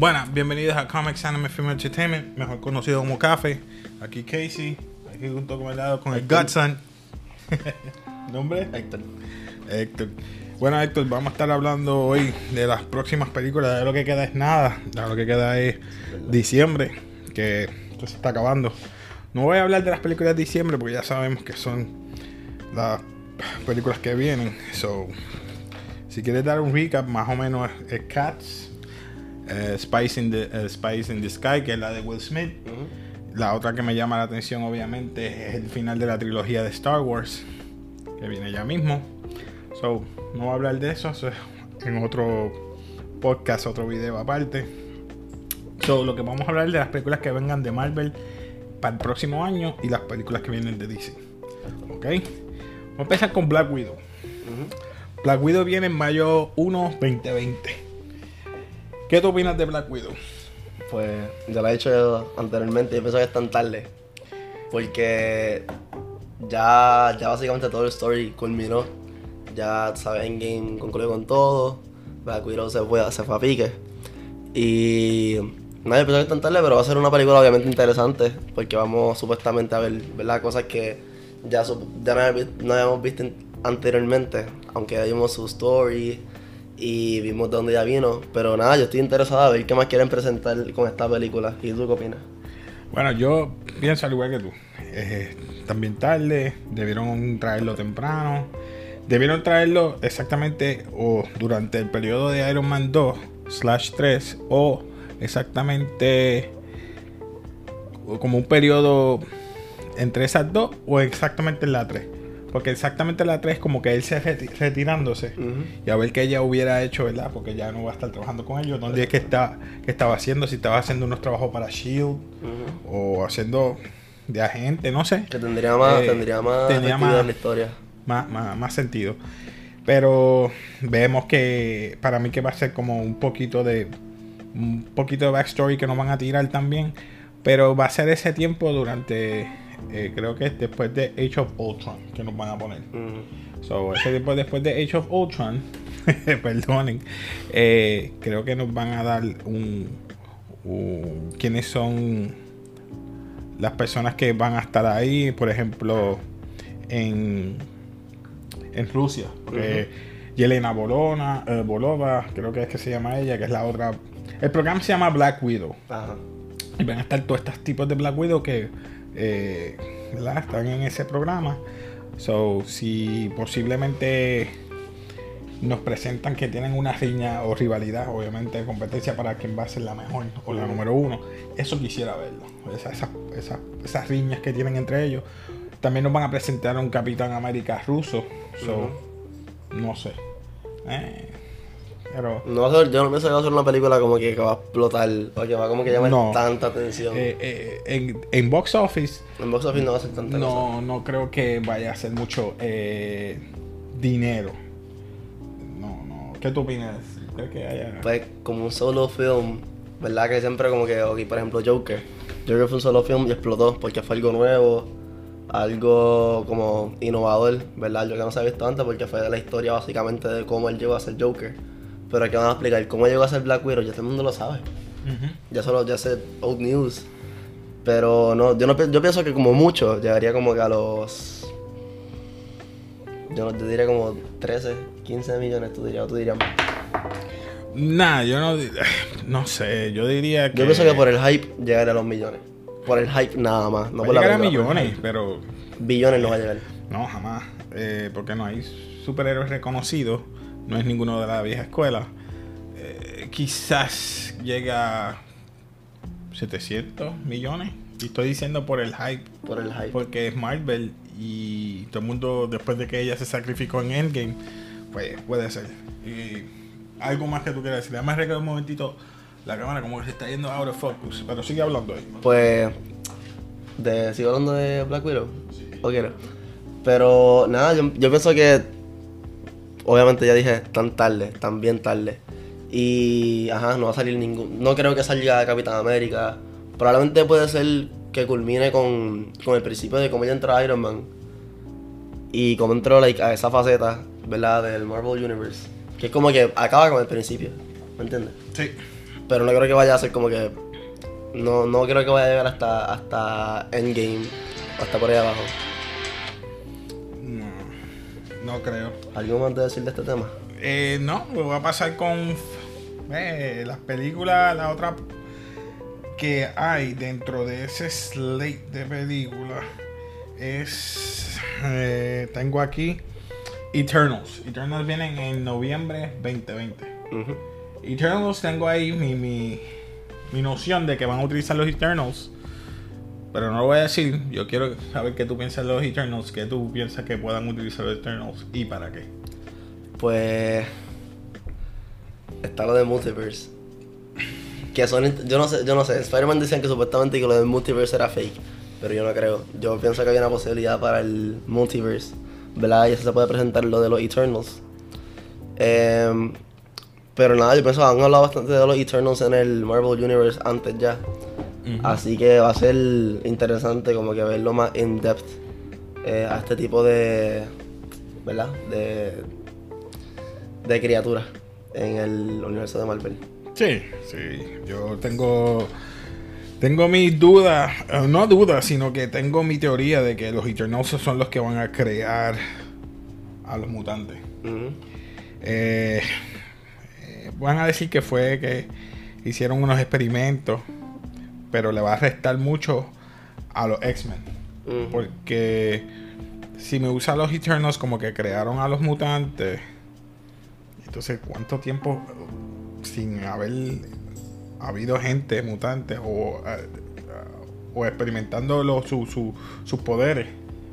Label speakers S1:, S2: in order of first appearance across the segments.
S1: Bueno, bienvenidos a Comics Anime Film Entertainment, mejor conocido como Café. Aquí Casey, aquí junto con el lado con el Godson. ¿Nombre?
S2: Héctor.
S1: Héctor. Bueno, Héctor, vamos a estar hablando hoy de las próximas películas. De lo que queda es nada. De lo que queda es diciembre, que esto se está acabando. No voy a hablar de las películas de diciembre porque ya sabemos que son las películas que vienen. So, si quieres dar un recap, más o menos es Cats, eh, Spice, in the, Spice in the Sky, que es la de Will Smith. La otra que me llama la atención, obviamente, es el final de la trilogía de Star Wars, que viene ya mismo. So, no voy a hablar de eso, es en otro podcast, otro video aparte. So, lo que vamos a hablar es de las películas que vengan de Marvel para el próximo año y las películas que vienen de DC. ¿Ok? Vamos a empezar con Black Widow. Black Widow viene en mayo 1, 2020. ¿Qué tú opinas de Black Widow?
S2: Pues ya lo he dicho anteriormente, yo pienso que es tan tarde. Porque ya, ya básicamente todo el story culminó. Ya, sabes, Endgame concluyó con todo. Black Widow se fue, se fue a pique. Y nada, yo pienso que tan tarde, pero va a ser una película obviamente interesante. Porque vamos supuestamente a ver, ¿verdad? Cosas que ya, ya no, habíamos visto anteriormente. Aunque vimos su story y vimos de dónde ya vino. Pero nada, yo estoy interesado a ver qué más quieren presentar con esta película. ¿Y tú qué opinas?
S1: Bueno, yo pienso al igual que tú. Eh, también tarde, debieron traerlo temprano. Debieron traerlo exactamente o durante el periodo de Iron Man 2 slash 3 o exactamente como un periodo entre esas dos o exactamente en la 3. Porque exactamente en la 3 como que él se reti- retirándose y a ver qué ella hubiera hecho, ¿verdad? Porque ya no va a estar trabajando con ellos. ¿Dónde es que, está, que estaba haciendo? Si estaba haciendo unos trabajos para Shield o haciendo de agente, no sé.
S2: Que tendría más,
S1: Eh,
S2: tendría más
S1: tendría
S2: la historia.
S1: Más, más, más sentido. Pero vemos que para mí que va a ser como un poquito de un poquito de backstory que nos van a tirar también. Pero va a ser ese tiempo durante eh, creo que es después de Age of Ultron que nos van a poner.
S2: Ujú.
S1: So, ese tiempo después de Age of Ultron, perdonen, eh, creo que nos van a dar un, un- quiénes son las personas que van a estar ahí, por ejemplo, en, en Rusia, porque Yelena Bolona, eh, Bolova, creo que es que se llama ella, que es la otra. El programa se llama Black Widow.
S2: Ajá.
S1: Y van a estar todos estos tipos de Black Widow que eh, están en ese programa. So, si posiblemente nos presentan que tienen una riña o rivalidad, obviamente competencia para quién va a ser la mejor o la número uno, eso quisiera verlo. Esa- esa- esa- esas riñas que tienen entre ellos. También nos van a presentar a un Capitán América ruso. So, no sé. Eh, pero
S2: No yo no pienso que va a ser una película como que, que va a explotar o que va como que llamar
S1: No.
S2: tanta atención.
S1: eh, eh, en, en box office
S2: en box office no va a ser tanta cosa.
S1: No, no creo que vaya a ser mucho eh, dinero. No, no. ¿Qué tú opinas? ¿Crees que haya.?
S2: Pues como un solo film, ¿verdad? Que siempre como que, ok, por ejemplo, Joker. Joker fue un solo film y explotó porque fue algo nuevo, algo como innovador, ¿verdad? Algo que no se había visto antes porque fue la historia básicamente de cómo él llegó a ser Joker. Pero aquí van a explicar cómo llegó a ser Black Widow, ya todo el mundo lo sabe. Ya solo, ya sé old news. Pero no, yo no yo pienso que como mucho llegaría como que a los. Yo no te diría como 13, 15 millones, tú dirías, o tú dirías más.
S1: Nah, yo no. di- No sé, yo diría que.
S2: Yo pienso que por el hype llegaría a los millones. Por el hype nada más. No
S1: va
S2: por la
S1: a millones, pero.
S2: Billones no va a llegar.
S1: No, jamás. Eh, porque no hay superhéroes reconocidos. No es ninguno de la vieja escuela. Eh, quizás llega a 700 millones. Y estoy diciendo por el hype.
S2: Por el hype.
S1: Porque es Marvel y todo el mundo, después de que ella se sacrificó en Endgame, pues puede ser. Y algo más que tú quieras decir. Además, recuerda un momentito la cámara como que se está yendo out of focus. Pero sigue hablando ahí.
S2: Pues. De, ¿Sigo hablando de Black Widow? ¿O quiero? Pero nada, yo, yo pienso que. Obviamente ya dije tan tarde, tan bien tarde. Y. Ajá, no va a salir ningún. No creo que salga Capitán América. Probablemente puede ser que culmine con, con el principio de cómo ella entró a Iron Man. Y cómo entró like, a esa faceta, ¿verdad? Del Marvel Universe. Que es como que acaba con el principio. ¿Me entiendes?
S1: Sí.
S2: Pero no creo que vaya a ser como que. No, no creo que vaya a llegar hasta, hasta Endgame. Hasta por ahí abajo.
S1: No, creo.
S2: ¿Algo más de decir de este tema?
S1: Eh, no, lo va a pasar con eh, las películas, la otra que hay dentro de ese slate de películas es. eh, tengo aquí Eternals. Eternals vienen en noviembre 2020.
S2: Ujú.
S1: Eternals tengo ahí mi, mi, mi noción de que van a utilizar los Eternals. Pero no lo voy a decir. Yo quiero saber qué tú piensas de los Eternals. Qué tú piensas que puedan utilizar los Eternals y para qué.
S2: Pues. Está lo de Multiverse. Que son. Yo no sé, yo no sé. Spider-Man decían que supuestamente que lo del Multiverse era fake. Pero yo no creo. Yo pienso que hay una posibilidad para el Multiverse. ¿Verdad? Y eso se puede presentar lo de los Eternals. Em, pero nada, yo pienso que han hablado bastante de los Eternals en el Marvel Universe antes ya. Así que va a ser interesante como que verlo más in depth eh, a este tipo de. ¿Verdad? De. de criaturas en el universo de Marvel.
S1: Sí, sí. Yo tengo. Tengo mis dudas. eh, no dudas, sino que tengo mi teoría de que los Eternals son los que van a crear a los mutantes. Eh, eh, van a decir que fue que hicieron unos experimentos, pero le va a restar mucho a los X-Men. Porque si me usa los Eternals como que crearon a los mutantes, entonces ¿cuánto tiempo sin haber habido gente mutante o, eh, o experimentando los- su- su- sus poderes?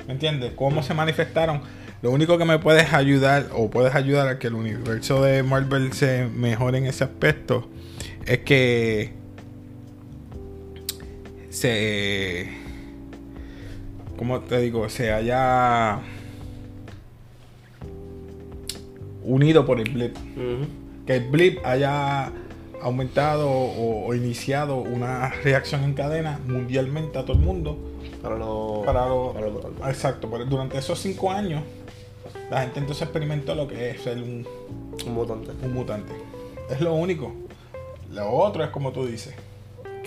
S1: ¿Me entiendes? ¿Cómo se manifestaron? Lo único que me puedes ayudar o puedes ayudar a que el universo de Marvel se mejore en ese aspecto es que se ¿cómo te digo? se haya unido por el blip. Que el blip haya aumentado o, o iniciado una reacción en cadena mundialmente a todo el mundo.
S2: Para los.
S1: Para lo-
S2: para los-
S1: Exacto, pero durante esos cinco años la gente entonces experimentó lo que es ser un,
S2: un mutante.
S1: un mutante. Es lo único. Lo otro es como tú dices.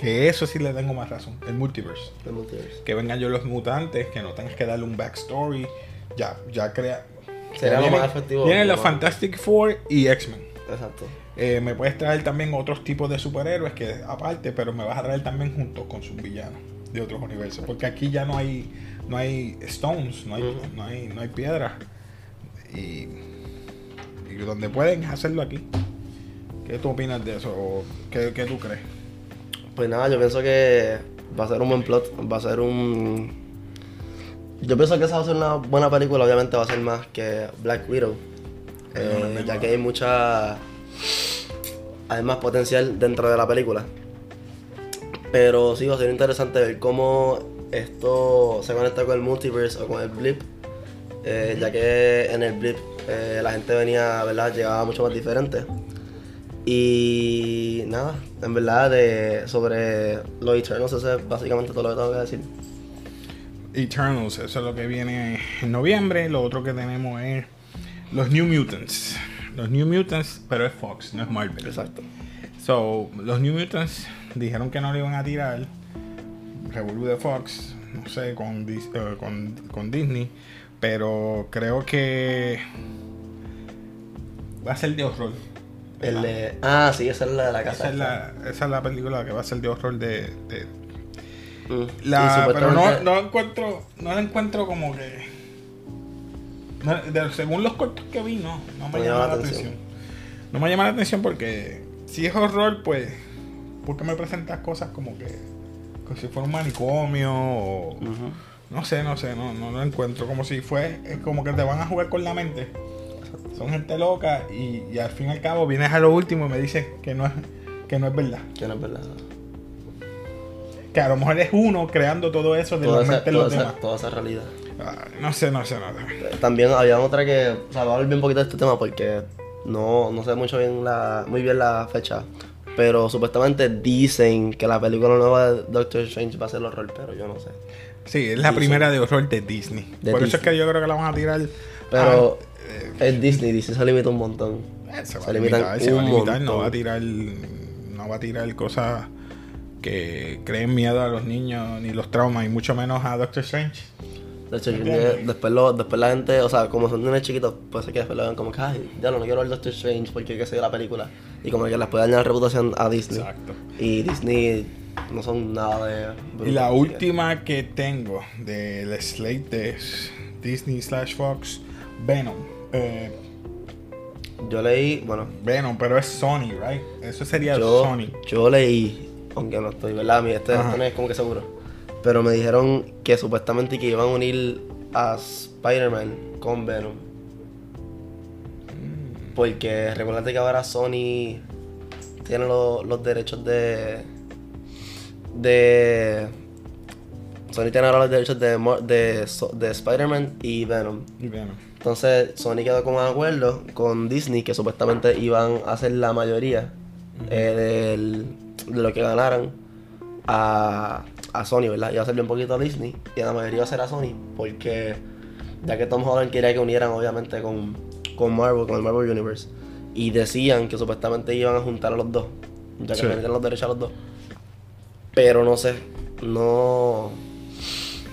S1: Que eso sí le tengo más razón. El multiverse.
S2: El multiverse.
S1: que vengan yo los mutantes, que no tengas que darle un backstory. Ya, ya crea.
S2: Sería lo más efectivo,
S1: Vienen
S2: lo
S1: los Fantastic Four y X-Men.
S2: Exacto.
S1: Eh, me puedes traer también otros tipos de superhéroes que aparte, pero me vas a traer también junto con sus villanos de otros universos. Porque aquí ya no hay, no hay stones, no hay,
S2: Ujú.
S1: no hay, no hay piedras. Y, y donde pueden hacerlo aquí. ¿Qué tú opinas de eso? ¿O ¿Qué, qué tú crees?
S2: Pues nada, yo pienso que va a ser un buen plot. Va a ser un. Yo pienso que esa va a ser una buena película. Obviamente va a ser más que Black Widow. Eh, ya que hay mucha. Hay más potencial dentro de la película. Pero sí, va a ser interesante ver cómo esto se conecta con el multiverse o con el blip. Eh, ya que en el blip eh, la gente venía, ¿verdad? Llegaba mucho más diferente. Y nada, en verdad, de, sobre los Eternals, eso es básicamente todo lo que tengo que decir.
S1: Eternals, eso es lo que viene en noviembre. Lo otro que tenemos es los New Mutants. Los New Mutants, pero es Fox, no es Marvel.
S2: Exacto.
S1: So, los New Mutants dijeron que no lo iban a tirar. Revolú de Fox, no sé, con, con, con Disney. Pero creo que va a ser de horror.
S2: El de- ah, sí, esa es la de la casa.
S1: esa, es la, esa es la película que va a ser de horror de, de-
S2: Mm.
S1: La, pero no, no encuentro, no la encuentro como que. no, de- según los cortos que vi, no, no me llama la atención. No me llama la atención porque si es horror, pues, ¿por qué me presentas cosas como que, como si fuera un manicomio o no sé, no sé, no, no lo encuentro como si fue, es como que te van a jugar con la mente. Son gente loca y, y al fin y al cabo vienes a lo último y me dices que no es, que no es verdad.
S2: Que no es verdad.
S1: Que a lo mejor es uno creando todo eso de
S2: Toda
S1: la
S2: esa, toda, esa, toda esa realidad.
S1: Ah, no sé, no sé, no sé.
S2: También había otra que, o sea, voy a hablar bien poquito de este tema porque no, no sé mucho bien la, muy bien la fecha. Pero supuestamente dicen que la película nueva de Doctor Strange va a ser horror, pero yo no sé.
S1: Sí, es la primera de horror de Disney.
S2: De
S1: Por eso es que yo creo que la van a tirar.
S2: Pero
S1: ah,
S2: es Disney, Disney se limita un montón.
S1: eh, se va
S2: se
S1: limitar, se va a limitar, no
S2: montón.
S1: va a tirar. No no va a tirar cosas que creen miedo a los niños ni los traumas y mucho menos a Doctor Strange.
S2: De hecho, después, lo, después la gente, o sea, como son niños chiquitos, puede ser que después lo vean como que, ay, ya no, no quiero ver Doctor Strange porque que se la película. Y como que les puede dañar la reputación a Disney.
S1: Exacto.
S2: Y Disney no son nada de. brutos,
S1: Y la
S2: que-
S1: última que tengo del slate de Disney slash Fox, Venom. Eh,
S2: Yo leí, bueno,
S1: Venom, pero es Sony, right? Eso sería
S2: yo,
S1: Sony.
S2: yo leí, aunque no estoy, ¿verdad? Mi, este, no es como que seguro. Pero me dijeron que supuestamente que iban a unir a Spider-Man con Venom.
S1: Mm.
S2: Porque recuerda que ahora Sony tiene lo- los derechos de. de. Sony tiene ahora los derechos de, de, de Spider-Man y Venom.
S1: Y Venom.
S2: Entonces Sony quedó con un acuerdo con Disney que supuestamente iban a hacer la mayoría eh, del- de lo que ganaran a, a Sony, ¿verdad? Iba a hacerle un poquito a Disney y la mayoría iba a ser a Sony porque ya que Tom Holland quería que unieran obviamente con, con Marvel, con el Marvel Universe y decían que supuestamente iban a juntar a los dos, ya que
S1: Sí.
S2: tenían los derechos a los dos. Pero no sé, no,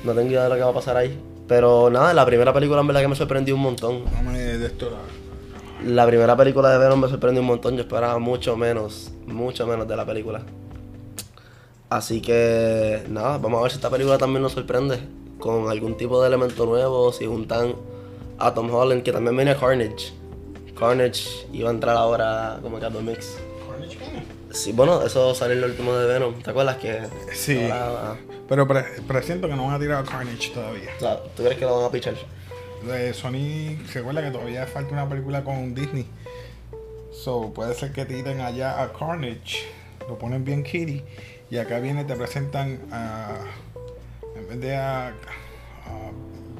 S2: no tengo idea de lo que va a pasar ahí. Pero nada, la primera película en verdad que me sorprendió un montón.
S1: De esto la-
S2: La primera película de Venom me sorprendió un montón. Yo esperaba mucho menos, mucho menos de la película. Así que nada, vamos a ver si esta película también nos sorprende con algún tipo de elemento nuevo. Si juntan a Tom Holland, que también viene Carnage. Carnage iba a entrar ahora como que a The Mix. Sí, bueno, eso salió en el último de Venom. ¿Te acuerdas que?
S1: Sí.
S2: ahora-
S1: Pero pre- presiento que no van a tirar a Carnage todavía.
S2: o sea, ¿tú crees que lo van a pichar?
S1: De Sony, se acuerda que todavía falta una película con Disney. So, puede ser que tiren allá a Carnage, lo ponen bien kitty, y acá viene, te presentan a. En vez de a, a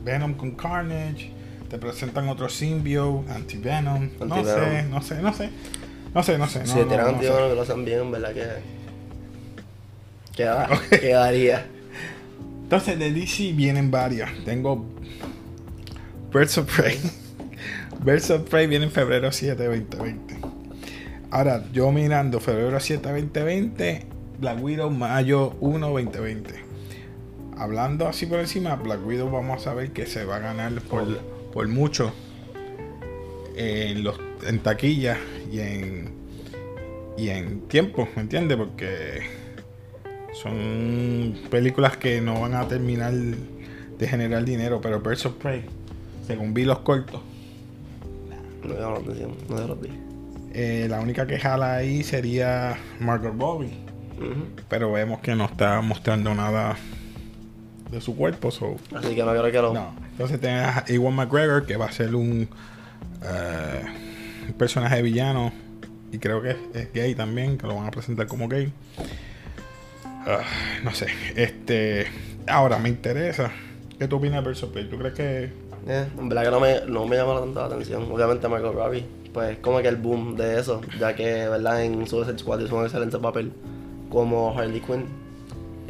S1: Venom con Carnage, te presentan otro symbiote, Anti-Venom. No sé, no sé, no sé. No sé, no sé.
S2: si
S1: no,
S2: tiran
S1: no, no
S2: antídoto que lo hacen bien, en verdad que. Queda, Quedaría.
S1: Entonces de DC vienen varias. Tengo Birds of Prey. Birds of Prey viene en febrero 7, 2020. Ahora, yo mirando febrero 7, 2020, Black Widow mayo 1, 2020. Hablando así por encima, Black Widow vamos a saber que se va a ganar por, por mucho en los en taquilla y en y en tiempo, ¿me entiendes? Porque son películas que no van a terminar de generar dinero, pero Birds of Prey, según vi los cortos,
S2: No llama la atención, no los vi.
S1: eh, la única que jala ahí sería Margot Robbie,
S2: Ujú.
S1: pero vemos que no está mostrando nada de su cuerpo, so,
S2: Así que no creo que lo.
S1: no. Entonces tenés a Ewan McGregor que va a ser un, eh, personaje villano y creo que es, gay también, que lo van a presentar como gay. Ah, no sé, este, ahora me interesa. ¿Qué tú opinas de of Prey? ¿Tú crees que
S2: Eh, en verdad que no me, no me llama tanto la atención. Obviamente Margot Robbie, pues como que el boom de eso, ya que, ¿verdad? En Suicide Squad hizo un excelente papel como Harley Quinn.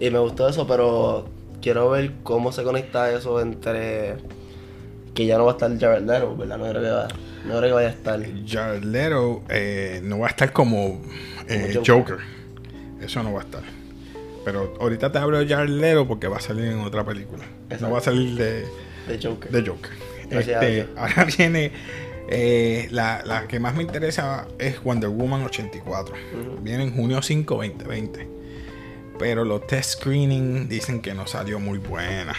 S2: Y me gustó eso, pero quiero ver cómo se conecta eso entre que ya no va a estar Jared Leto, ¿verdad? No creo que, va- no creo que vaya a estar.
S1: Jared Leto eh, no va a estar como eh,
S2: Como
S1: Joker.
S2: Joker.
S1: Eso no va a estar. Pero ahorita te hablo de Jared Leto porque va a salir en otra película. No va a salir de,
S2: De Joker.
S1: de Joker. Este, ahora viene eh, la, la que más me interesa es Wonder Woman 84.
S2: Ujú.
S1: Viene en junio 5, 2020. Pero los test screening dicen que no salió muy buena.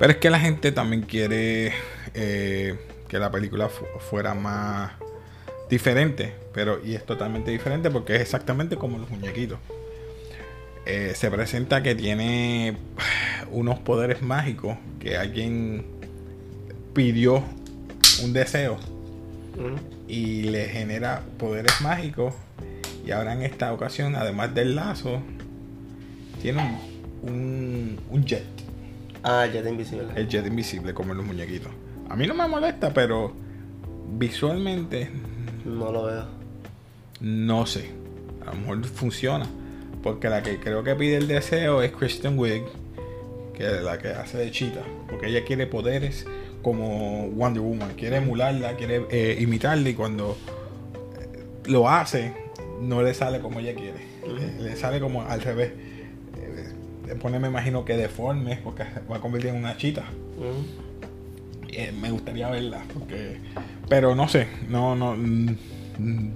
S1: Pero es que la gente también quiere eh, que la película fu- fuera más diferente. Pero, y es totalmente diferente porque es exactamente como los muñequitos. Eh, se presenta que tiene unos poderes mágicos que alguien pidió un deseo y le genera poderes mágicos. Y ahora en esta ocasión, además del lazo, tiene un, un, un jet.
S2: Ah, Jet Invisible.
S1: El jet invisible como en los muñequitos. A mí no me molesta, pero visualmente
S2: No lo veo.
S1: no sé. A lo mejor funciona. Porque la que creo que pide el deseo es Kristen Wiig, que es la que hace de Cheetah. Porque ella quiere poderes como Wonder Woman. Quiere emularla, quiere eh, imitarla y cuando eh, lo hace, no le sale como ella quiere. le, le sale como al revés. Pone, me imagino que deforme, porque va a convertir en una chita.
S2: Ujú.
S1: Eh, me gustaría verla, porque... Pero no sé, no, no... mm,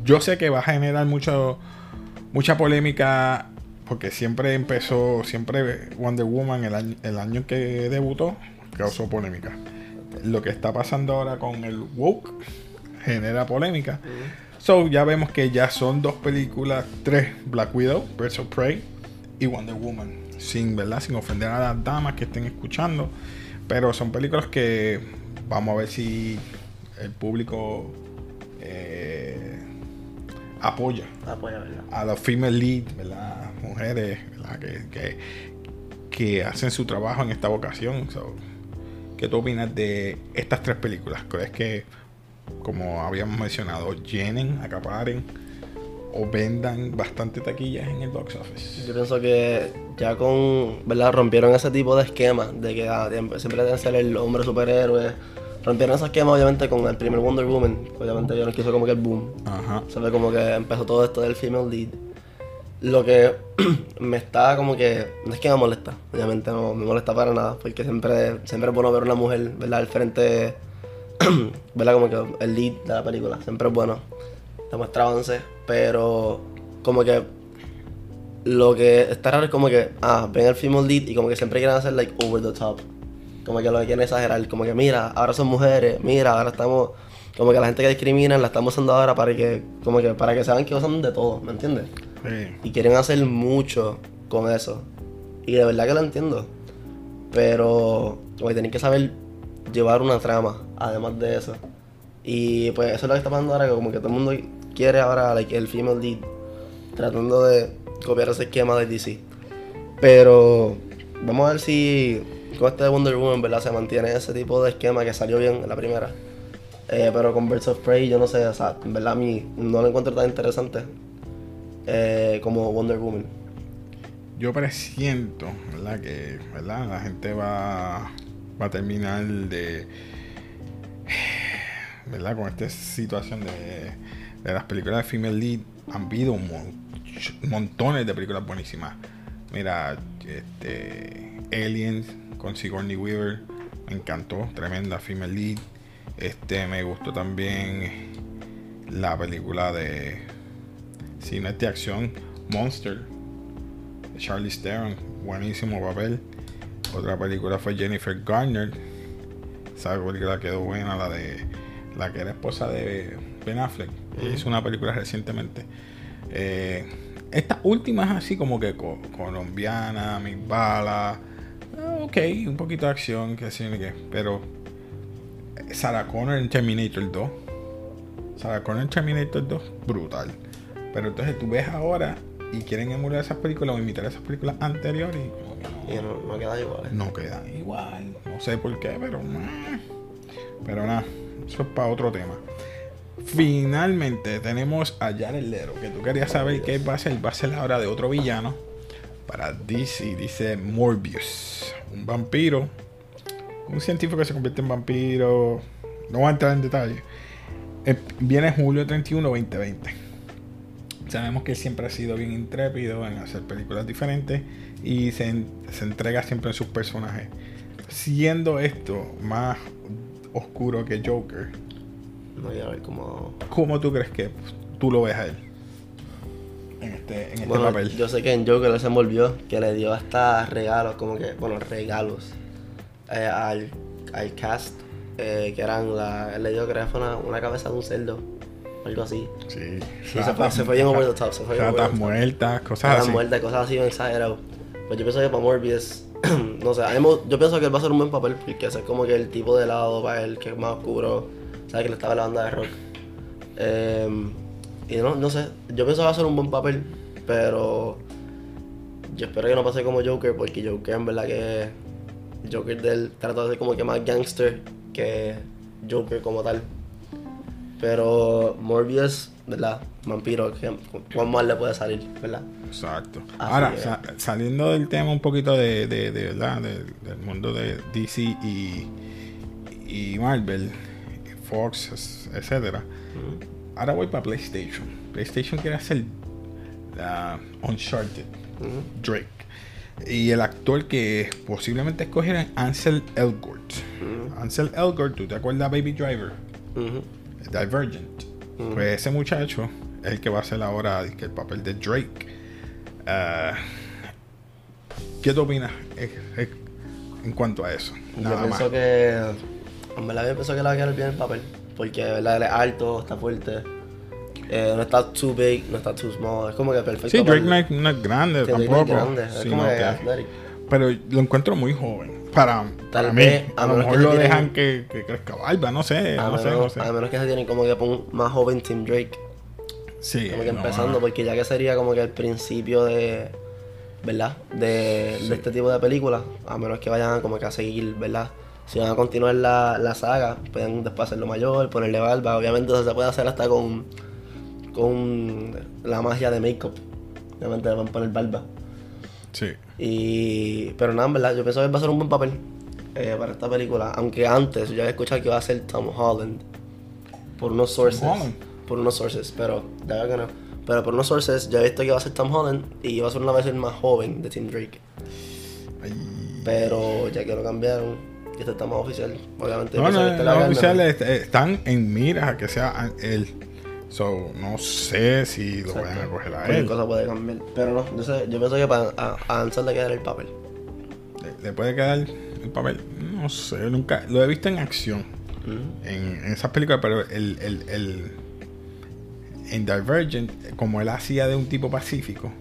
S1: Yo sé que va a generar mucho, mucha polémica, porque siempre empezó, siempre Wonder Woman, el año, el año que debutó, causó polémica. Lo que está pasando ahora con el woke genera polémica. So, ya vemos que ya son dos películas, tres, Black Widow, Birds of Prey y Wonder Woman. Sin, ¿verdad? Sin ofender a las damas que estén escuchando. Pero son películas que vamos a ver si el público eh, apoya
S2: Apoya, ¿verdad?
S1: a los female lead, ¿verdad? Mujeres, ¿verdad? Que, que, que hacen su trabajo en esta vocación. So, ¿Qué tú opinas de estas tres películas? ¿Crees que, como habíamos mencionado, llenen, acaparen o vendan bastante taquillas en el box office?
S2: Yo pienso que ya con, ¿verdad? Rompieron ese tipo de esquema de que ah, siempre deben ser el hombre superhéroe. Rompieron ese esquema obviamente con el primer Wonder Woman. Obviamente yo no quiso como que el boom.
S1: Ajá.
S2: Se ve como que empezó todo esto del female lead. Lo que me está como que. No es que me molesta, obviamente no me molesta para nada, porque siempre, siempre es bueno ver una mujer, ¿verdad? Al frente, ¿verdad? Como que el lead de la película, siempre es bueno. Demuestra avance, pero como que. Lo que está raro es como que, ah, ven el female lead y como que siempre quieren hacer like over the top. Como que lo que quieren exagerar, como que mira, ahora son mujeres, mira, ahora estamos. Como que la gente que discrimina la estamos usando ahora para que, como que, para que sepan que usan de todo, ¿me entiendes?
S1: Sí.
S2: Y quieren hacer mucho con eso. Y de verdad que lo entiendo. Pero como que tienen que saber llevar una trama, además de eso. Y pues eso es lo que está pasando ahora, que como que todo el mundo quiere ahora like, el female lead. Tratando de copiar ese esquema de DC. Pero vamos a ver si con este de Wonder Woman, ¿verdad? Se mantiene ese tipo de esquema que salió bien en la primera. Eh, pero con Birds of Prey yo no sé, o sea, en verdad a mí no lo encuentro tan interesante eh, como Wonder Woman.
S1: Yo presiento, ¿verdad? Que, ¿verdad? La gente va, va a terminar de, ¿verdad? Con esta situación de, de las películas de female lead. Han habido un mon- montones de películas buenísimas. Mira, este, Aliens con Sigourney Weaver, me encantó, tremenda female lead. Este, me gustó también la película de, es de acción, Monster, de Charlie Theron, buenísimo papel. Otra película fue Jennifer Garner. Esa película quedó buena, la de la que era esposa de Ben Affleck. Hizo una película recientemente. Eh, estas últimas así como que co- colombiana, mis balas. ah, ok, un poquito de acción, que sí, ni qué. Pero eh, Sarah Connor en Terminator 2. Sarah Connor en Terminator 2, brutal. Pero entonces tú ves ahora y quieren emular esas películas o imitar esas películas anteriores y como que no,
S2: Y no, no queda igual.
S1: no quedan igual. No sé por qué, pero. Pero nada, eso es para otro tema. Finalmente tenemos a Jared Leto, que tú querías saber qué va a ser. Va a ser ahora de otro villano para DC. Dice Morbius, un vampiro, un científico que se convierte en vampiro. No voy a entrar en detalle. Eh, Viene julio 31, 2020. Sabemos que siempre ha sido bien intrépido en hacer películas diferentes y se, se entrega siempre en sus personajes. Siendo esto más oscuro que Joker,
S2: No quiero ver cómo.
S1: ¿cómo tú crees que tú lo ves a él? En este, en este
S2: Bueno,
S1: papel.
S2: yo sé que en Joker él se envolvió, que le dio hasta regalos, como que, bueno, regalos eh, al, al cast, eh, que eran la. Él le dio, creo una, una cabeza de un cerdo, algo así.
S1: Sí,
S2: Sí, se fue, se fue bien over the top, se fue over
S1: ratas
S2: the top.
S1: muertas, cosas
S2: Caras
S1: así.
S2: muertas, cosas así bien exageradas. Pues yo pienso que para Morbius, no sé, a yo pienso que él va a ser un buen papel, porque es como que el tipo de helado para él, que es más oscuro, sabe que le estaba la banda de rock. Eh, y no, no sé, yo pienso que va a ser un buen papel, pero yo espero que no pase como Joker, porque Joker en verdad que Joker de él trata de ser como que más gangster que Joker como tal. Pero Morbius, ¿verdad? Vampiro, ¿cuán mal le puede salir, verdad?
S1: Exacto.
S2: Así
S1: Ahora, sa- saliendo del tema un poquito de, de, de verdad, del, del mundo de DC y, y Marvel, Fox, etcétera. Ahora voy para PlayStation. PlayStation quiere hacer ah, Uncharted, Drake. Y el actor que posiblemente escogieran Ansel Elgort. Ansel Elgort, ¿tú te acuerdas Baby Driver? Divergent. Pues ese muchacho es el que va a hacer ahora el papel de Drake. Ah, ¿Qué te opinas eh, eh, en cuanto a eso?
S2: Yo
S1: Nada más.
S2: pienso que. En verdad, yo pienso que le va a quedar bien el papel. Porque, ¿verdad? Él es alto, está fuerte. eh, no está too big, no está too small. Es como que perfecto.
S1: Sí, Drake no es, no es grande
S2: Sí,
S1: tampoco.
S2: grande. Es
S1: Sí,
S2: como
S1: no,
S2: que
S1: pero lo encuentro muy joven. Para, para mí.
S2: vez, a
S1: a lo mejor lo dejan que, que crezca barba, no sé.
S2: A
S1: No sé,
S2: menos,
S1: no sé.
S2: a menos que se tienen como que más joven Team Drake.
S1: Sí,
S2: Como que empezando, porque ya que sería como que el principio de. ¿Verdad? De,
S1: Sí.
S2: de este tipo de películas. A menos que vayan como que a seguir, ¿verdad? Si van a continuar la, la saga, pueden después hacerlo mayor, ponerle barba. Obviamente eso se puede hacer hasta con. con la magia de make-up. Obviamente le van a poner barba.
S1: Sí.
S2: Y. Pero nada, en verdad, yo pienso que va a ser un buen papel eh, para esta película. Aunque antes yo había escuchado que iba a ser Tom Holland. Por unos sources.
S1: Holland.
S2: Por unos sources, pero de verdad que no. Pero por unos sources yo he visto que iba a ser Tom Holland y iba a ser una versión más joven de Tim Drake.
S1: Ay.
S2: Pero ya que lo cambiaron, y esto está más oficial. Obviamente,
S1: No, no,
S2: este quedar
S1: oficiales est- están en miras a que sea él. So, no sé si lo
S2: mejor.
S1: vayan a coger a él.
S2: cosa puede cambiar. Pero no, yo, sé, yo pienso que para, a, a Ansel le queda el papel.
S1: ¿Le, le puede quedar el papel? No sé, nunca. Lo he visto en acción.
S2: Ujú.
S1: En, en esas películas, pero el, el, el- en Divergent, como él hacía de un tipo pacífico.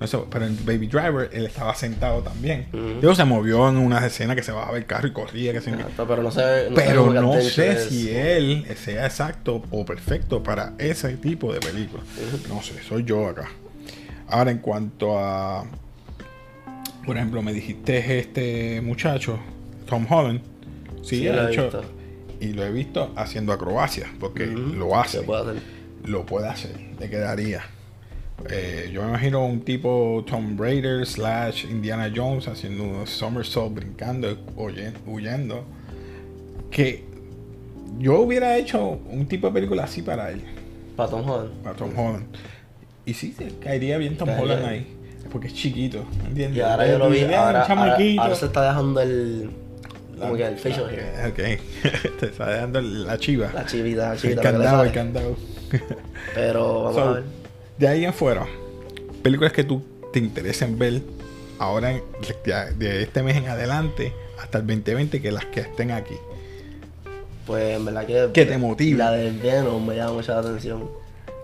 S1: No sé, pero en Baby Driver él estaba sentado también.
S2: Ujú.
S1: Luego se movió en unas escenas que se bajaba el carro y corría. Que se...
S2: Exacto, pero no sé. no
S1: Pero no sé si él sea exacto o perfecto para ese tipo de película. No sé, soy yo acá. Ahora, en cuanto a. Por ejemplo, me dijiste este muchacho, Tom Holland. Sí,
S2: Sí,
S1: ha hecho-
S2: visto.
S1: Y lo he visto haciendo acrobacias, porque
S2: Ujú.
S1: lo hace.
S2: Puede hacer.
S1: Lo puede hacer, le quedaría. Eh, yo me imagino un tipo Tom Raider slash Indiana Jones haciendo un somersault, brincando, huye- huyendo. Que yo hubiera hecho un tipo de película así para él,
S2: Para Tom Holland.
S1: para Tom Holland. Y sí, se caería bien Tom
S2: Caería
S1: Holland ahí. Porque es chiquito, ¿entiendes?
S2: Y ahora yo lo vi. Ahora, ahora,
S1: chamaquito.
S2: ahora se está dejando el. Como que el facial hair.
S1: Ok, te está dando la chiva.
S2: La chivita, la
S1: el
S2: chivita. le
S1: candado, el candado.
S2: Pero vamos
S1: So,
S2: a ver.
S1: De ahí en fuera, películas que tú te interesen ver ahora de, este mes en adelante hasta el 2020 que las que estén aquí.
S2: Pues en verdad que.
S1: Que te motive.
S2: La del Venom me llama mucha la atención.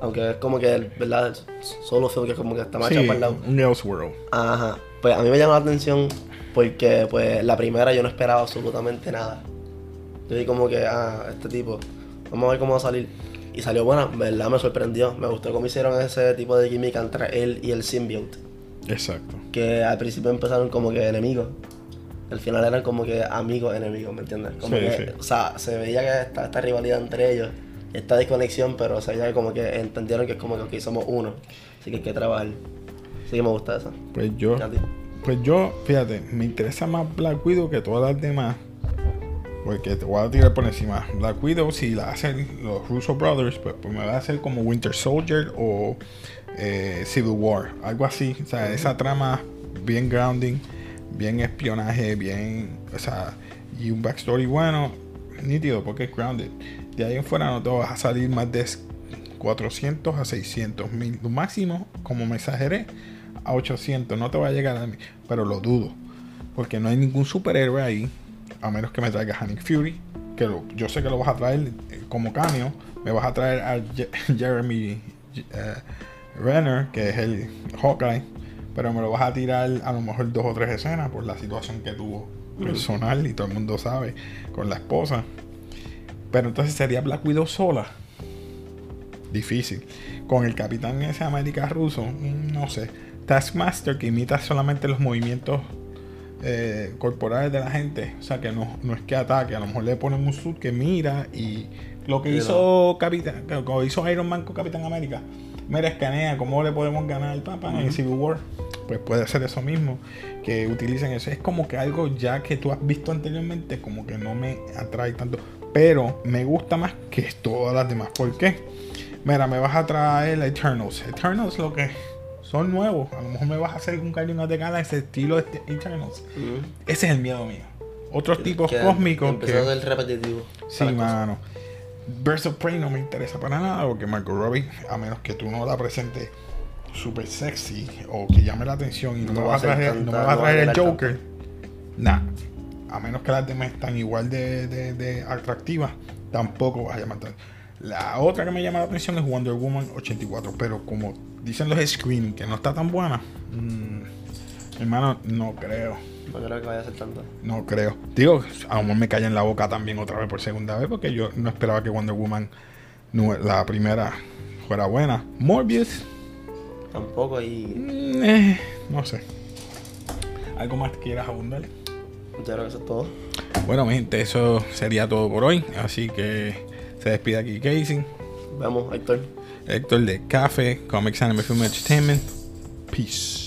S2: Aunque es como que, ¿verdad? Solo film que es como que está más
S1: Sí,
S2: para el lado.
S1: un Elseworld.
S2: Ajá. Pues a mí me llama la atención porque, pues, la primera yo no esperaba absolutamente nada. Yo vi como que, ah, este tipo, vamos a ver cómo va a salir. Y salió buena, verdad me sorprendió. Me gustó cómo hicieron ese tipo de química entre él y el symbiote.
S1: Exacto.
S2: Que al principio empezaron como que enemigos. Al final eran como que amigos enemigos, ¿me entiendes? Como
S1: Sí,
S2: que,
S1: sí.
S2: O sea, se veía que esta, esta rivalidad entre ellos, esta desconexión, pero se veía como que entendieron que es como que somos uno. Así que hay que trabajar. Así que me gusta eso.
S1: Pues yo, pues yo, fíjate, me interesa más Black Widow que todas las demás. Porque te voy a tirar por encima. Black Widow, si la hacen los Russo Brothers, pues, pues me va a hacer como Winter Soldier o eh, Civil War. Algo así. O sea, esa trama bien grounding, bien espionaje, bien. O sea, y un backstory bueno, nítido, porque es grounded. De ahí en fuera no te vas a salir más de 400 a 600 mil. Lo máximo, como me exageré, a 800. No te va a llegar a mí, pero lo dudo. Porque no hay ningún superhéroe ahí, a menos que me traigas a Nick Fury, que lo- yo sé que lo vas a traer eh, como cameo. Me vas a traer a Je- Jeremy eh, Renner, que es el Hawkeye, pero me lo vas a tirar a lo mejor dos o tres escenas por la situación que tuvo personal y todo el mundo sabe con la esposa. Pero entonces sería Black Widow sola. Difícil. Con el Capitán ese América ruso, mm, no sé. Taskmaster que imita solamente los movimientos eh, corporales de la gente. O sea que no, no es que ataque. A lo mejor le ponen un suit que mira y lo que hizo Capitán, como hizo Iron Man con Capitán América. Mira, escanea cómo le podemos ganar al Papa en Civil War. Pues puede ser eso mismo. Que utilicen eso. Es como que algo ya que tú has visto anteriormente, como que no me atrae tanto. Pero me gusta más que todas las demás. ¿Por qué? Mira, me vas a traer Eternals. Eternals lo que son nuevos. A lo mejor me vas a hacer un Guardian de cada ese estilo de este Eternals. Ese es el miedo mío. Otros tipos
S2: Que
S1: cósmicos
S2: Empezó
S1: que...
S2: ser repetitivo.
S1: Sí, mano. Of Prey no me interesa para nada porque Margot Robbie, a menos que tú no la presentes super sexy o que llame la atención y no,
S2: No
S1: me
S2: va
S1: vas a traer, no me vas a traer el Joker, nah. A menos que las demás están igual de, de- de atractivas, tampoco vas a llamar. La otra que me llama la atención es Wonder Woman 84, pero como dicen los screening que no está tan buena, mm, hermano, no creo.
S2: No creo que vaya a ser tanto.
S1: No creo. Digo, a lo mejor me calla en la boca también otra vez por segunda vez porque yo no esperaba que Wonder Woman, la primera, fuera buena. Morbius,
S2: Tampoco y
S1: mm, eh, no sé. ¿Algo más que quieras abundar?
S2: yo creo que eso es todo.
S1: Bueno, mi gente, eso sería todo por hoy. Así que se despide aquí Casey,
S2: Vemos, Héctor.
S1: Héctor de Café, Comics Anime Film Entertainment. Peace.